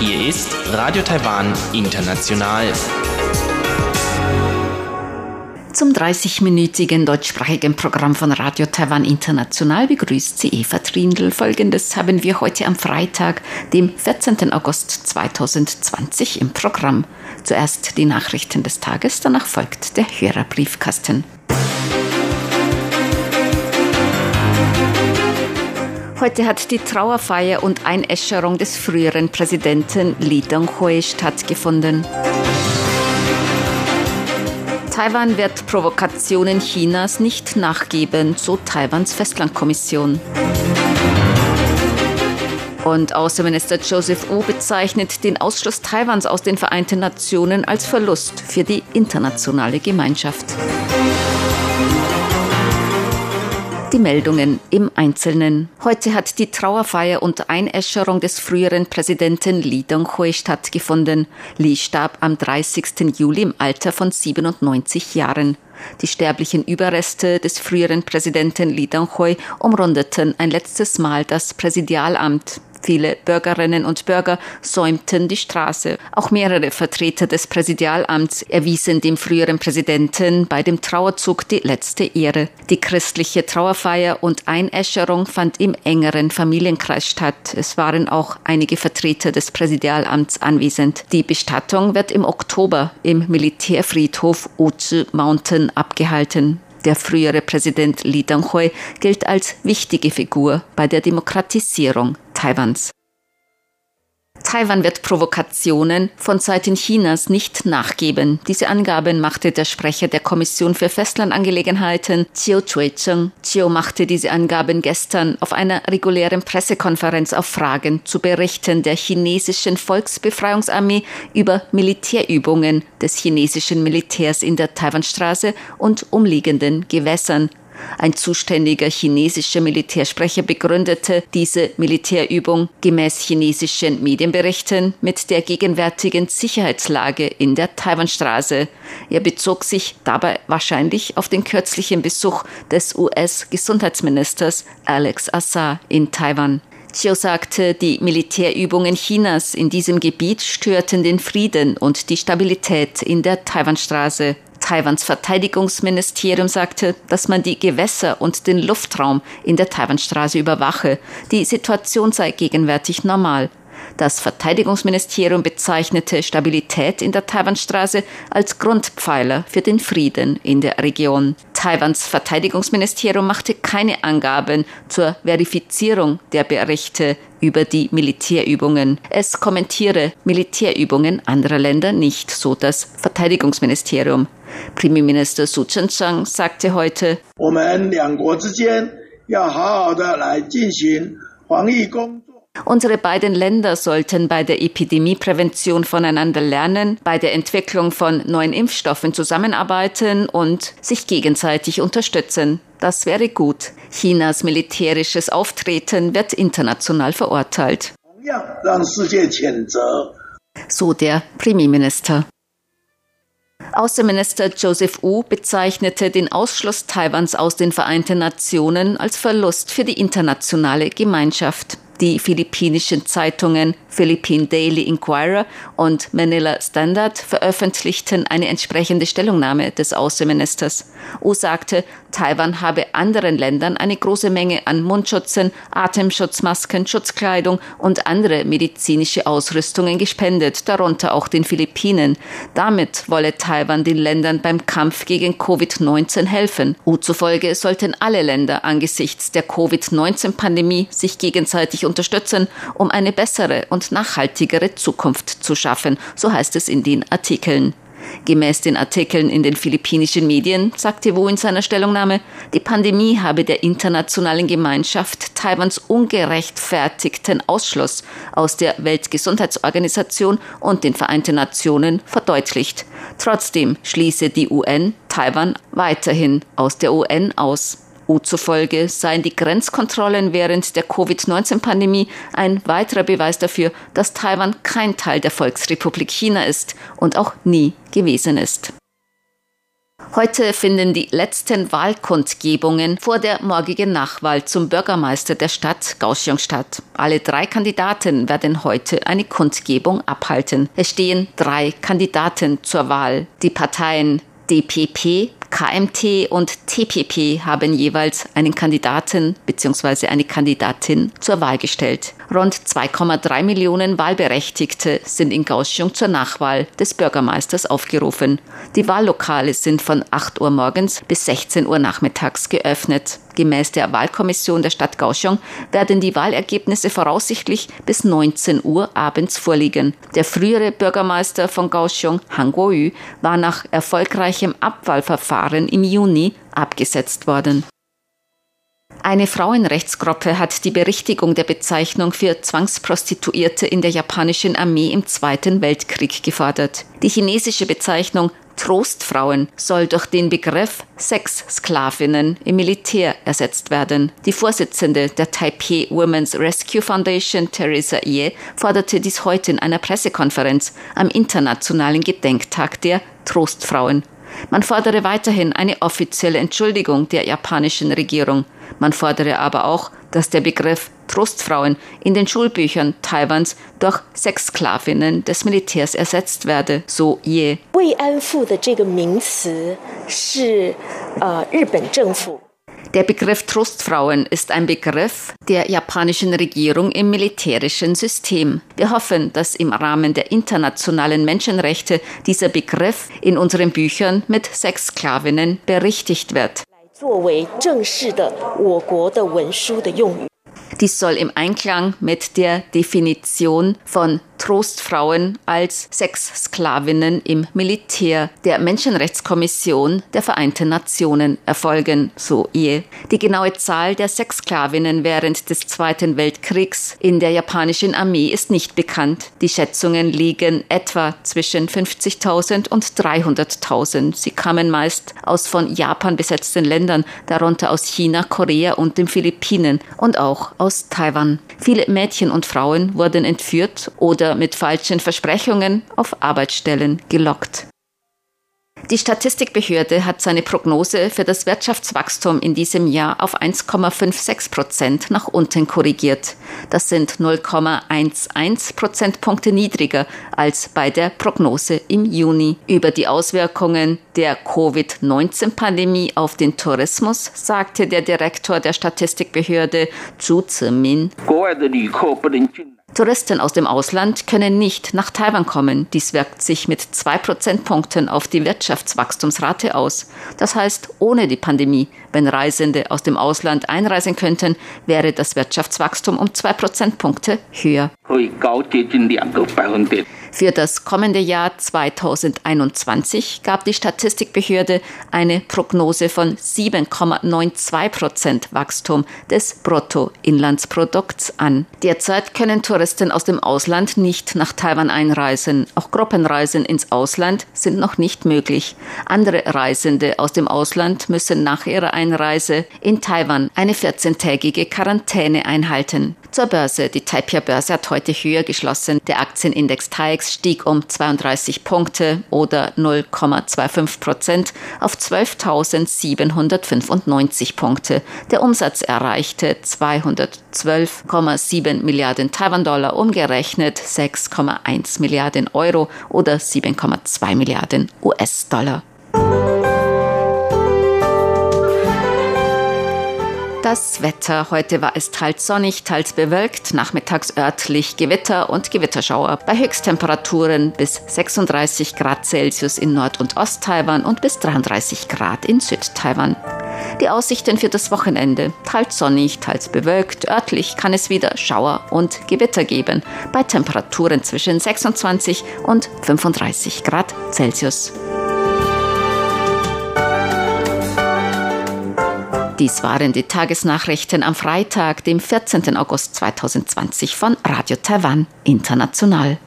Hier ist Radio Taiwan International. Zum 30-minütigen deutschsprachigen Programm von Radio Taiwan International begrüßt sie Eva Trindl. Folgendes haben wir heute am Freitag, dem 14. August 2020 im Programm. Zuerst die Nachrichten des Tages, danach folgt der Hörerbriefkasten. Heute hat die Trauerfeier und Einäscherung des früheren Präsidenten Li Denghui stattgefunden. Taiwan wird Provokationen Chinas nicht nachgeben, so Taiwans Festlandkommission. Und Außenminister Joseph Wu bezeichnet den Ausschluss Taiwans aus den Vereinten Nationen als Verlust für die internationale Gemeinschaft. Die Meldungen im Einzelnen. Heute hat die Trauerfeier und Einäscherung des früheren Präsidenten Li Donghui stattgefunden. Li starb am 30. Juli im Alter von 97 Jahren. Die sterblichen Überreste des früheren Präsidenten Li Donghui umrundeten ein letztes Mal das Präsidialamt. Viele Bürgerinnen und Bürger säumten die Straße. Auch mehrere Vertreter des Präsidialamts erwiesen dem früheren Präsidenten bei dem Trauerzug die letzte Ehre. Die christliche Trauerfeier und Einäscherung fand im engeren Familienkreis statt. Es waren auch einige Vertreter des Präsidialamts anwesend. Die Bestattung wird im Oktober im Militärfriedhof Ozu Mountain abgehalten. Der frühere Präsident Li Donghui gilt als wichtige Figur bei der Demokratisierung Taiwans. Taiwan wird Provokationen von Seiten Chinas nicht nachgeben. Diese Angaben machte der Sprecher der Kommission für Festlandangelegenheiten, Chiu Chui-cheng. Chiu machte diese Angaben gestern auf einer regulären Pressekonferenz auf Fragen zu Berichten der chinesischen Volksbefreiungsarmee über Militärübungen des chinesischen Militärs in der Taiwanstraße und umliegenden Gewässern. Ein zuständiger chinesischer Militärsprecher begründete diese Militärübung gemäß chinesischen Medienberichten mit der gegenwärtigen Sicherheitslage in der Taiwanstraße. Er bezog sich dabei wahrscheinlich auf den kürzlichen Besuch des US-Gesundheitsministers Alex Assar in Taiwan. Chiu sagte, die Militärübungen Chinas in diesem Gebiet störten den Frieden und die Stabilität in der Taiwanstraße. Taiwans Verteidigungsministerium sagte, dass man die Gewässer und den Luftraum in der Taiwanstraße überwache. Die Situation sei gegenwärtig normal. Das Verteidigungsministerium bezeichnete Stabilität in der Taiwanstraße als Grundpfeiler für den Frieden in der Region. Taiwans Verteidigungsministerium machte keine Angaben zur Verifizierung der Berichte über die Militärübungen. Es kommentiere Militärübungen anderer Länder nicht, so das Verteidigungsministerium. Premierminister Su Chen-Chang sagte heute, Unsere beiden Länder sollten bei der Epidemieprävention voneinander lernen, bei der Entwicklung von neuen Impfstoffen zusammenarbeiten und sich gegenseitig unterstützen. Das wäre gut. Chinas militärisches Auftreten wird international verurteilt. So der Premierminister. Außenminister Joseph Wu bezeichnete den Ausschluss Taiwans aus den Vereinten Nationen als Verlust für die internationale Gemeinschaft. Die philippinischen Zeitungen Philippine Daily Inquirer und Manila Standard veröffentlichten eine entsprechende Stellungnahme des Außenministers. U sagte, Taiwan habe anderen Ländern eine große Menge an Mundschützen, Atemschutzmasken, Schutzkleidung und andere medizinische Ausrüstungen gespendet, darunter auch den Philippinen. Damit wolle Taiwan den Ländern beim Kampf gegen Covid-19 helfen. U zufolge sollten alle Länder angesichts der Covid-19-Pandemie sich gegenseitig unterstützen, um eine bessere und nachhaltigere Zukunft zu schaffen, so heißt es in den Artikeln. Gemäß den Artikeln in den philippinischen Medien sagte Wu in seiner Stellungnahme, die Pandemie habe der internationalen Gemeinschaft Taiwans ungerechtfertigten Ausschluss aus der Weltgesundheitsorganisation und den Vereinten Nationen verdeutlicht. Trotzdem schließe die UN Taiwan weiterhin aus der UN aus. U zufolge seien die Grenzkontrollen während der Covid-19-Pandemie ein weiterer Beweis dafür, dass Taiwan kein Teil der Volksrepublik China ist und auch nie gewesen ist. Heute finden die letzten Wahlkundgebungen vor der morgigen Nachwahl zum Bürgermeister der Stadt Kaohsiung statt. Alle drei Kandidaten werden heute eine Kundgebung abhalten. Es stehen drei Kandidaten zur Wahl. Die Parteien DPP, KMT und TPP haben jeweils einen Kandidaten bzw. eine Kandidatin zur Wahl gestellt. Rund 2,3 Millionen Wahlberechtigte sind in Kaohsiung zur Nachwahl des Bürgermeisters aufgerufen. Die Wahllokale sind von 8 Uhr morgens bis 16 Uhr nachmittags geöffnet. Gemäß der Wahlkommission der Stadt Kaohsiung werden die Wahlergebnisse voraussichtlich bis 19 Uhr abends vorliegen. Der frühere Bürgermeister von Kaohsiung, Han Kuo-yu, war nach erfolgreichem Abwahlverfahren im Juni abgesetzt worden. Eine Frauenrechtsgruppe hat die Berichtigung der Bezeichnung für Zwangsprostituierte in der japanischen Armee im Zweiten Weltkrieg gefordert. Die chinesische Bezeichnung Trostfrauen soll durch den Begriff Sexsklavinnen im Militär ersetzt werden. Die Vorsitzende der Taipei Women's Rescue Foundation, Theresa Ye, forderte dies heute in einer Pressekonferenz am internationalen Gedenktag der Trostfrauen. Man fordere weiterhin eine offizielle Entschuldigung der japanischen Regierung. Man fordere aber auch, dass der Begriff Trostfrauen in den Schulbüchern Taiwans durch Sexsklavinnen des Militärs ersetzt werde, so Ye. Der Begriff Trostfrauen ist ein Begriff der japanischen Regierung im militärischen System. Wir hoffen, dass im Rahmen der internationalen Menschenrechte dieser Begriff in unseren Büchern mit Sexsklavinnen berichtigt wird. Dies soll im Einklang mit der Definition von Trostfrauen als Sexsklavinnen im Militär der Menschenrechtskommission der Vereinten Nationen erfolgen, so ihr. Die genaue Zahl der Sexsklavinnen während des Zweiten Weltkriegs in der japanischen Armee ist nicht bekannt. Die Schätzungen liegen etwa zwischen 50.000 und 300.000. Sie kamen meist aus von Japan besetzten Ländern, darunter aus China, Korea und den Philippinen und auch aus aus Taiwan. Viele Mädchen und Frauen wurden entführt oder mit falschen Versprechungen auf Arbeitsstellen gelockt. Die Statistikbehörde hat seine Prognose für das Wirtschaftswachstum in diesem Jahr auf 1,56 Prozent nach unten korrigiert. Das sind 0,11 Prozentpunkte niedriger als bei der Prognose im Juni. Über die Auswirkungen der Covid-19-Pandemie auf den Tourismus sagte der Direktor der Statistikbehörde Zhu Zimin. Touristen aus dem Ausland können nicht nach Taiwan kommen. Dies wirkt sich mit zwei Prozentpunkten auf die Wirtschaftswachstumsrate aus. Das heißt, ohne die Pandemie, wenn Reisende aus dem Ausland einreisen könnten, wäre das Wirtschaftswachstum um zwei Prozentpunkte höher. Für das kommende Jahr 2021 gab die Statistikbehörde eine Prognose von 7,92 Prozent Wachstum des Bruttoinlandsprodukts an. Derzeit können Touristen aus dem Ausland nicht nach Taiwan einreisen. Auch Gruppenreisen ins Ausland sind noch nicht möglich. Andere Reisende aus dem Ausland müssen nach ihrer Einreise in Taiwan eine 14-tägige Quarantäne einhalten. Zur Börse. Die Taipei-Börse hat heute höher geschlossen. Der Aktienindex TAIX stieg um 32 Punkte oder 0,25 Prozent auf 12.795 Punkte. Der Umsatz erreichte 212,7 Milliarden Taiwan-Dollar, umgerechnet 6,1 Milliarden Euro oder 7,2 Milliarden US-Dollar. Das Wetter. Heute war es teils sonnig, teils bewölkt, nachmittags örtlich Gewitter und Gewitterschauer. Bei Höchsttemperaturen bis 36 Grad Celsius in Nord- und Ost-Taiwan und bis 33 Grad in Süd-Taiwan. Die Aussichten für das Wochenende. Teils sonnig, teils bewölkt. Örtlich kann es wieder Schauer und Gewitter geben. Bei Temperaturen zwischen 26 und 35 Grad Celsius. Dies waren die Tagesnachrichten am Freitag, dem 14. August 2020 von Radio Taiwan International.